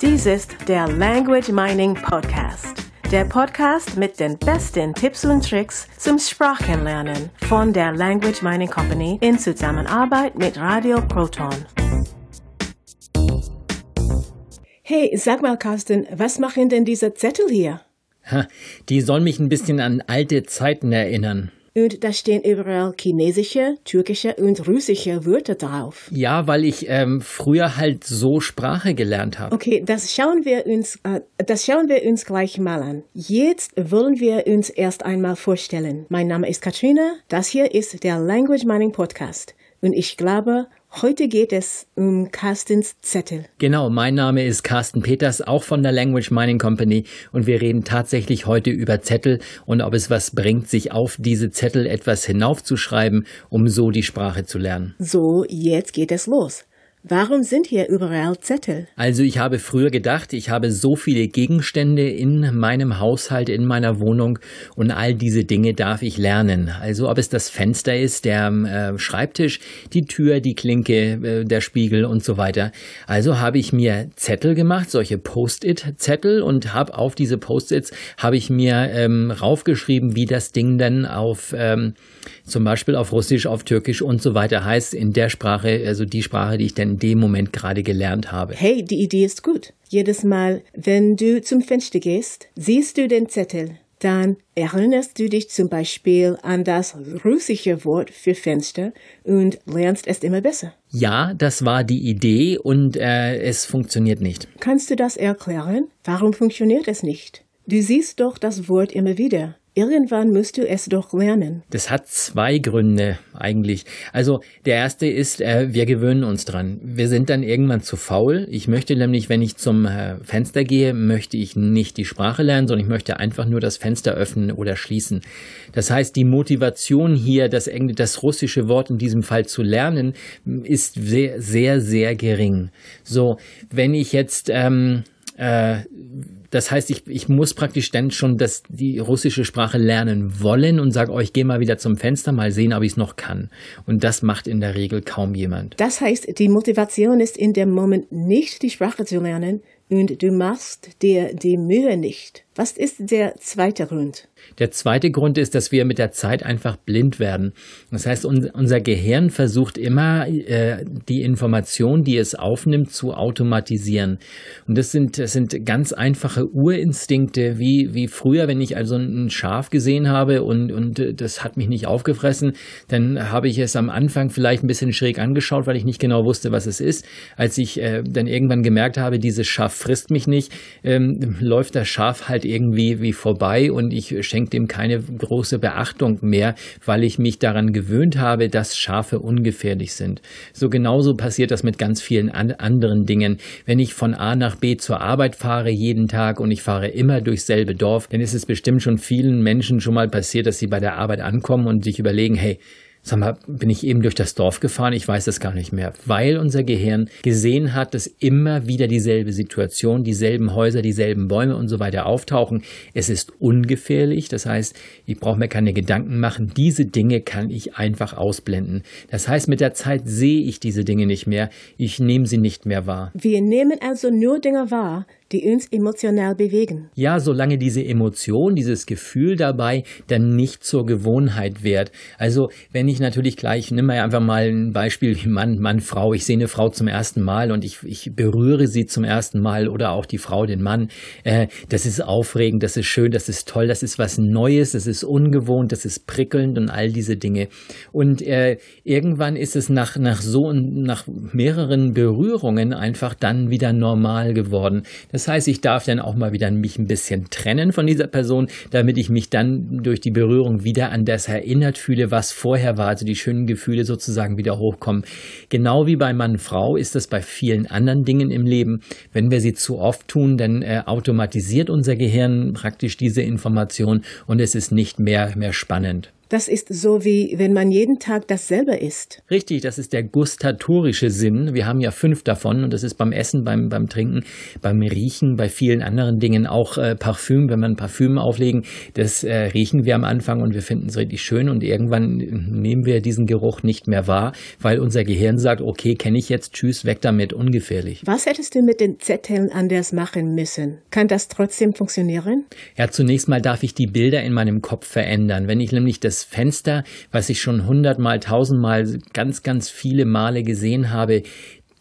Dies ist der Language Mining Podcast. Der Podcast mit den besten Tipps und Tricks zum Sprachenlernen von der Language Mining Company in Zusammenarbeit mit Radio Proton. Hey, sag mal, Carsten, was machen denn diese Zettel hier? Ha, die sollen mich ein bisschen an alte Zeiten erinnern. Und da stehen überall chinesische, türkische und russische Wörter drauf. Ja, weil ich ähm, früher halt so Sprache gelernt habe. Okay, das schauen wir uns, äh, das schauen wir uns gleich mal an. Jetzt wollen wir uns erst einmal vorstellen. Mein Name ist Katrina. Das hier ist der Language Mining Podcast. Und ich glaube, Heute geht es um Carstens Zettel. Genau, mein Name ist Carsten Peters, auch von der Language Mining Company und wir reden tatsächlich heute über Zettel und ob es was bringt, sich auf diese Zettel etwas hinaufzuschreiben, um so die Sprache zu lernen. So, jetzt geht es los. Warum sind hier überall Zettel? Also ich habe früher gedacht, ich habe so viele Gegenstände in meinem Haushalt, in meiner Wohnung und all diese Dinge darf ich lernen. Also ob es das Fenster ist, der äh, Schreibtisch, die Tür, die Klinke, äh, der Spiegel und so weiter. Also habe ich mir Zettel gemacht, solche Post-it-Zettel und habe auf diese Post-its habe ich mir ähm, raufgeschrieben, wie das Ding dann auf ähm, zum Beispiel auf Russisch, auf Türkisch und so weiter heißt in der Sprache, also die Sprache, die ich dann in dem Moment gerade gelernt habe. Hey, die Idee ist gut. Jedes Mal, wenn du zum Fenster gehst, siehst du den Zettel. Dann erinnerst du dich zum Beispiel an das russische Wort für Fenster und lernst es immer besser. Ja, das war die Idee und äh, es funktioniert nicht. Kannst du das erklären? Warum funktioniert es nicht? Du siehst doch das Wort immer wieder. Irgendwann musst du es doch lernen. Das hat zwei Gründe eigentlich. Also der erste ist, äh, wir gewöhnen uns dran. Wir sind dann irgendwann zu faul. Ich möchte nämlich, wenn ich zum äh, Fenster gehe, möchte ich nicht die Sprache lernen, sondern ich möchte einfach nur das Fenster öffnen oder schließen. Das heißt, die Motivation hier, das, das russische Wort in diesem Fall zu lernen, ist sehr, sehr, sehr gering. So, wenn ich jetzt ähm, äh, das heißt, ich, ich muss praktisch dann schon das, die russische Sprache lernen wollen und sage, oh, ich gehe mal wieder zum Fenster, mal sehen, ob ich es noch kann. Und das macht in der Regel kaum jemand. Das heißt, die Motivation ist in dem Moment nicht, die Sprache zu lernen und du machst dir die Mühe nicht. Was ist der zweite Grund? Der zweite Grund ist, dass wir mit der Zeit einfach blind werden. Das heißt, unser Gehirn versucht immer, äh, die Information, die es aufnimmt, zu automatisieren. Und das sind, das sind ganz einfache Urinstinkte, wie, wie früher, wenn ich also ein Schaf gesehen habe und, und das hat mich nicht aufgefressen, dann habe ich es am Anfang vielleicht ein bisschen schräg angeschaut, weil ich nicht genau wusste, was es ist. Als ich äh, dann irgendwann gemerkt habe, dieses Schaf frisst mich nicht, ähm, läuft das Schaf halt irgendwie wie vorbei und ich schenke dem keine große Beachtung mehr, weil ich mich daran gewöhnt habe, dass Schafe ungefährlich sind. So genauso passiert das mit ganz vielen an anderen Dingen. Wenn ich von A nach B zur Arbeit fahre jeden Tag und ich fahre immer durchs selbe Dorf, dann ist es bestimmt schon vielen Menschen schon mal passiert, dass sie bei der Arbeit ankommen und sich überlegen, hey, Sag mal, bin ich eben durch das Dorf gefahren? Ich weiß es gar nicht mehr. Weil unser Gehirn gesehen hat, dass immer wieder dieselbe Situation, dieselben Häuser, dieselben Bäume und so weiter auftauchen. Es ist ungefährlich. Das heißt, ich brauche mir keine Gedanken machen. Diese Dinge kann ich einfach ausblenden. Das heißt, mit der Zeit sehe ich diese Dinge nicht mehr. Ich nehme sie nicht mehr wahr. Wir nehmen also nur Dinge wahr, die uns emotional bewegen. Ja, solange diese Emotion, dieses Gefühl dabei dann nicht zur Gewohnheit wird. Also wenn ich natürlich gleich, nimm mal einfach mal ein Beispiel Mann, Mann, Frau. Ich sehe eine Frau zum ersten Mal und ich, ich berühre sie zum ersten Mal oder auch die Frau den Mann. Äh, das ist aufregend, das ist schön, das ist toll, das ist was Neues, das ist ungewohnt, das ist prickelnd und all diese Dinge. Und äh, irgendwann ist es nach, nach so nach mehreren Berührungen einfach dann wieder normal geworden. Das das heißt, ich darf dann auch mal wieder mich ein bisschen trennen von dieser Person, damit ich mich dann durch die Berührung wieder an das erinnert fühle, was vorher war, also die schönen Gefühle sozusagen wieder hochkommen. Genau wie bei Mann Frau ist das bei vielen anderen Dingen im Leben. Wenn wir sie zu oft tun, dann äh, automatisiert unser Gehirn praktisch diese Information und es ist nicht mehr, mehr spannend. Das ist so wie wenn man jeden Tag dasselbe isst. Richtig, das ist der gustatorische Sinn. Wir haben ja fünf davon und das ist beim Essen, beim, beim Trinken, beim Riechen, bei vielen anderen Dingen auch äh, Parfüm. Wenn man Parfüm auflegen, das äh, riechen wir am Anfang und wir finden es richtig schön und irgendwann nehmen wir diesen Geruch nicht mehr wahr, weil unser Gehirn sagt, okay, kenne ich jetzt, tschüss, weg damit, ungefährlich. Was hättest du mit den Zetteln anders machen müssen? Kann das trotzdem funktionieren? Ja, zunächst mal darf ich die Bilder in meinem Kopf verändern. Wenn ich nämlich das Fenster, was ich schon hundertmal, tausendmal, ganz, ganz viele Male gesehen habe,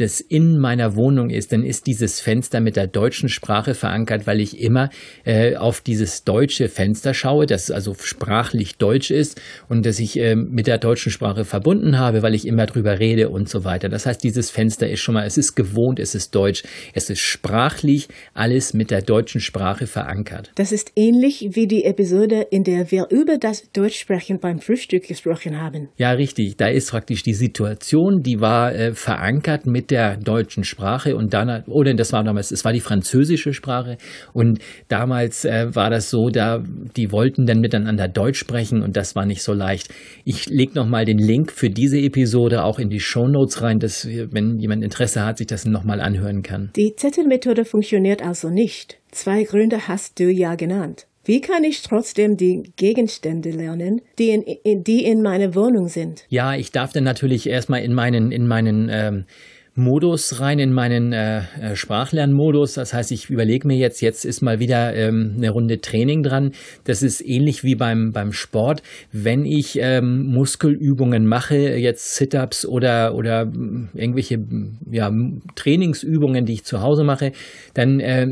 das in meiner Wohnung ist, dann ist dieses Fenster mit der deutschen Sprache verankert, weil ich immer äh, auf dieses deutsche Fenster schaue, das also sprachlich deutsch ist und das ich äh, mit der deutschen Sprache verbunden habe, weil ich immer drüber rede und so weiter. Das heißt, dieses Fenster ist schon mal, es ist gewohnt, es ist deutsch, es ist sprachlich alles mit der deutschen Sprache verankert. Das ist ähnlich wie die Episode, in der wir über das Deutschsprechen beim Frühstück gesprochen haben. Ja, richtig. Da ist praktisch die Situation, die war äh, verankert mit der deutschen Sprache und dann, oder das war damals, es war die französische Sprache und damals äh, war das so, da, die wollten dann miteinander Deutsch sprechen und das war nicht so leicht. Ich lege nochmal den Link für diese Episode auch in die Show Notes rein, dass, wenn jemand Interesse hat, sich das nochmal anhören kann. Die Zettelmethode funktioniert also nicht. Zwei Gründe hast du ja genannt. Wie kann ich trotzdem die Gegenstände lernen, die in, in, die in meiner Wohnung sind? Ja, ich darf dann natürlich erstmal in meinen, in meinen ähm, Modus rein in meinen äh, äh, Sprachlernmodus. Das heißt, ich überlege mir jetzt, jetzt ist mal wieder ähm, eine Runde Training dran. Das ist ähnlich wie beim, beim Sport. Wenn ich ähm, Muskelübungen mache, jetzt Sit-ups oder, oder mm, irgendwelche ja, Trainingsübungen, die ich zu Hause mache, dann äh,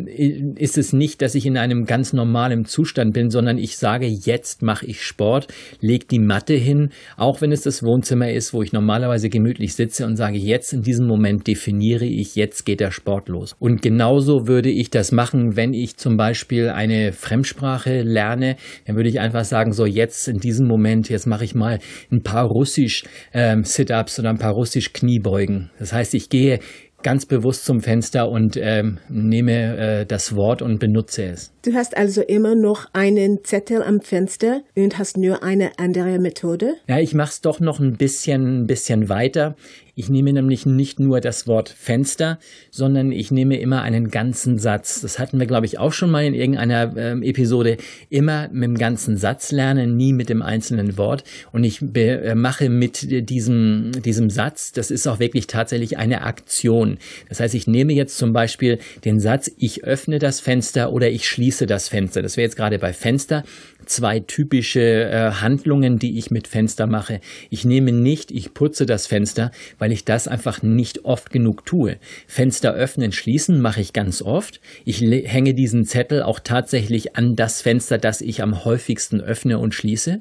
ist es nicht, dass ich in einem ganz normalen Zustand bin, sondern ich sage, jetzt mache ich Sport, lege die Matte hin, auch wenn es das Wohnzimmer ist, wo ich normalerweise gemütlich sitze und sage, jetzt in diesem Moment Moment definiere ich, jetzt geht der Sport los. Und genauso würde ich das machen, wenn ich zum Beispiel eine Fremdsprache lerne, dann würde ich einfach sagen, so jetzt in diesem Moment, jetzt mache ich mal ein paar Russisch ähm, Sit-ups oder ein paar Russisch Kniebeugen. Das heißt, ich gehe ganz bewusst zum Fenster und ähm, nehme äh, das Wort und benutze es. Du hast also immer noch einen Zettel am Fenster und hast nur eine andere Methode? Ja, ich mache es doch noch ein bisschen, ein bisschen weiter. Ich nehme nämlich nicht nur das Wort Fenster, sondern ich nehme immer einen ganzen Satz. Das hatten wir, glaube ich, auch schon mal in irgendeiner äh, Episode. Immer mit dem ganzen Satz lernen, nie mit dem einzelnen Wort. Und ich äh, mache mit diesem, diesem Satz, das ist auch wirklich tatsächlich eine Aktion. Das heißt, ich nehme jetzt zum Beispiel den Satz, ich öffne das Fenster oder ich schließe das Fenster. Das wäre jetzt gerade bei Fenster zwei typische äh, Handlungen, die ich mit Fenster mache. Ich nehme nicht, ich putze das Fenster, weil ich das einfach nicht oft genug tue. Fenster öffnen, schließen mache ich ganz oft. Ich hänge diesen Zettel auch tatsächlich an das Fenster, das ich am häufigsten öffne und schließe.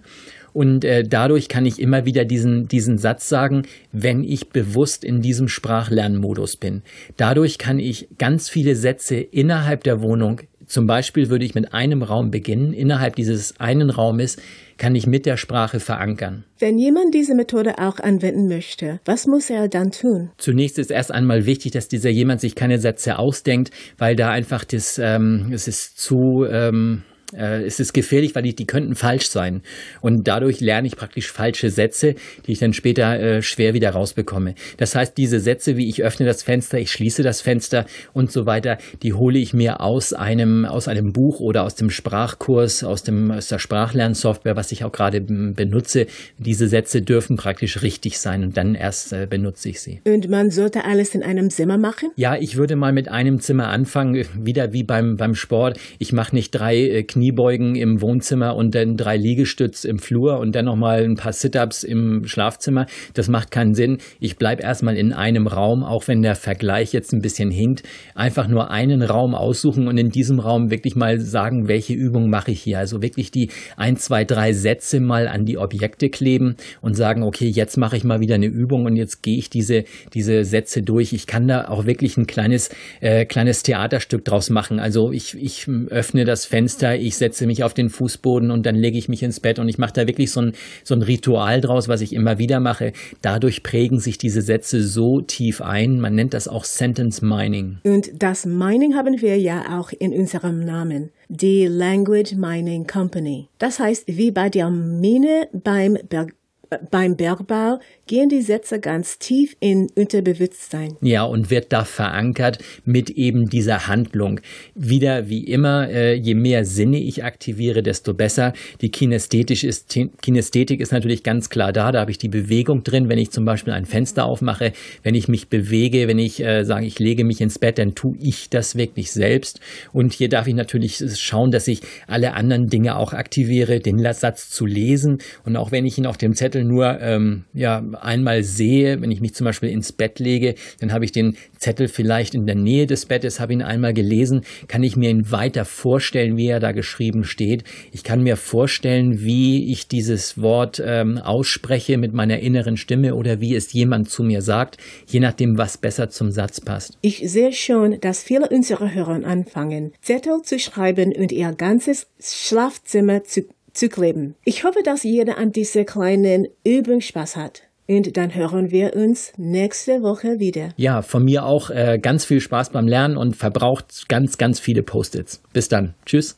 Und äh, dadurch kann ich immer wieder diesen, diesen Satz sagen, wenn ich bewusst in diesem Sprachlernmodus bin. Dadurch kann ich ganz viele Sätze innerhalb der Wohnung zum Beispiel würde ich mit einem Raum beginnen. Innerhalb dieses einen Raumes kann ich mit der Sprache verankern. Wenn jemand diese Methode auch anwenden möchte, was muss er dann tun? Zunächst ist erst einmal wichtig, dass dieser jemand sich keine Sätze ausdenkt, weil da einfach das, ähm, es ist zu, ähm, äh, es ist gefährlich, weil die, die könnten falsch sein. Und dadurch lerne ich praktisch falsche Sätze, die ich dann später äh, schwer wieder rausbekomme. Das heißt, diese Sätze wie ich öffne das Fenster, ich schließe das Fenster und so weiter, die hole ich mir aus einem, aus einem Buch oder aus dem Sprachkurs, aus, dem, aus der Sprachlernsoftware, was ich auch gerade benutze. Diese Sätze dürfen praktisch richtig sein und dann erst äh, benutze ich sie. Und man sollte alles in einem Zimmer machen? Ja, ich würde mal mit einem Zimmer anfangen, wieder wie beim, beim Sport. Ich mache nicht drei äh, Kniebeugen im Wohnzimmer und dann drei Liegestütz im Flur und dann nochmal ein paar Sit-ups im Schlafzimmer. Das macht keinen Sinn. Ich bleibe erstmal in einem Raum, auch wenn der Vergleich jetzt ein bisschen hinkt. Einfach nur einen Raum aussuchen und in diesem Raum wirklich mal sagen, welche Übung mache ich hier. Also wirklich die ein, zwei, drei Sätze mal an die Objekte kleben und sagen, okay, jetzt mache ich mal wieder eine Übung und jetzt gehe ich diese, diese Sätze durch. Ich kann da auch wirklich ein kleines, äh, kleines Theaterstück draus machen. Also ich, ich öffne das Fenster, ich setze mich auf den Fußboden und dann lege ich mich ins Bett und ich mache da wirklich so ein, so ein Ritual draus, was ich immer wieder mache. Dadurch prägen sich diese Sätze so tief ein. Man nennt das auch Sentence Mining. Und das Mining haben wir ja auch in unserem Namen. Die Language Mining Company. Das heißt, wie bei der Mine beim Berg beim Bergbau gehen die Sätze ganz tief in Unterbewusstsein. Ja, und wird da verankert mit eben dieser Handlung. Wieder wie immer, äh, je mehr Sinne ich aktiviere, desto besser. Die Kinästhetik ist, Kinästhetik ist natürlich ganz klar da. Da habe ich die Bewegung drin. Wenn ich zum Beispiel ein Fenster aufmache, wenn ich mich bewege, wenn ich äh, sage, ich lege mich ins Bett, dann tue ich das wirklich selbst. Und hier darf ich natürlich schauen, dass ich alle anderen Dinge auch aktiviere, den Satz zu lesen. Und auch wenn ich ihn auf dem Zettel nur ähm, ja, einmal sehe, wenn ich mich zum Beispiel ins Bett lege, dann habe ich den Zettel vielleicht in der Nähe des Bettes, habe ihn einmal gelesen, kann ich mir ihn weiter vorstellen, wie er da geschrieben steht. Ich kann mir vorstellen, wie ich dieses Wort ähm, ausspreche mit meiner inneren Stimme oder wie es jemand zu mir sagt, je nachdem, was besser zum Satz passt. Ich sehe schon, dass viele unserer Hörer anfangen, Zettel zu schreiben und ihr ganzes Schlafzimmer zu zu kleben. Ich hoffe, dass jeder an dieser kleinen Übung Spaß hat. Und dann hören wir uns nächste Woche wieder. Ja, von mir auch äh, ganz viel Spaß beim Lernen und verbraucht ganz, ganz viele Post-its. Bis dann. Tschüss.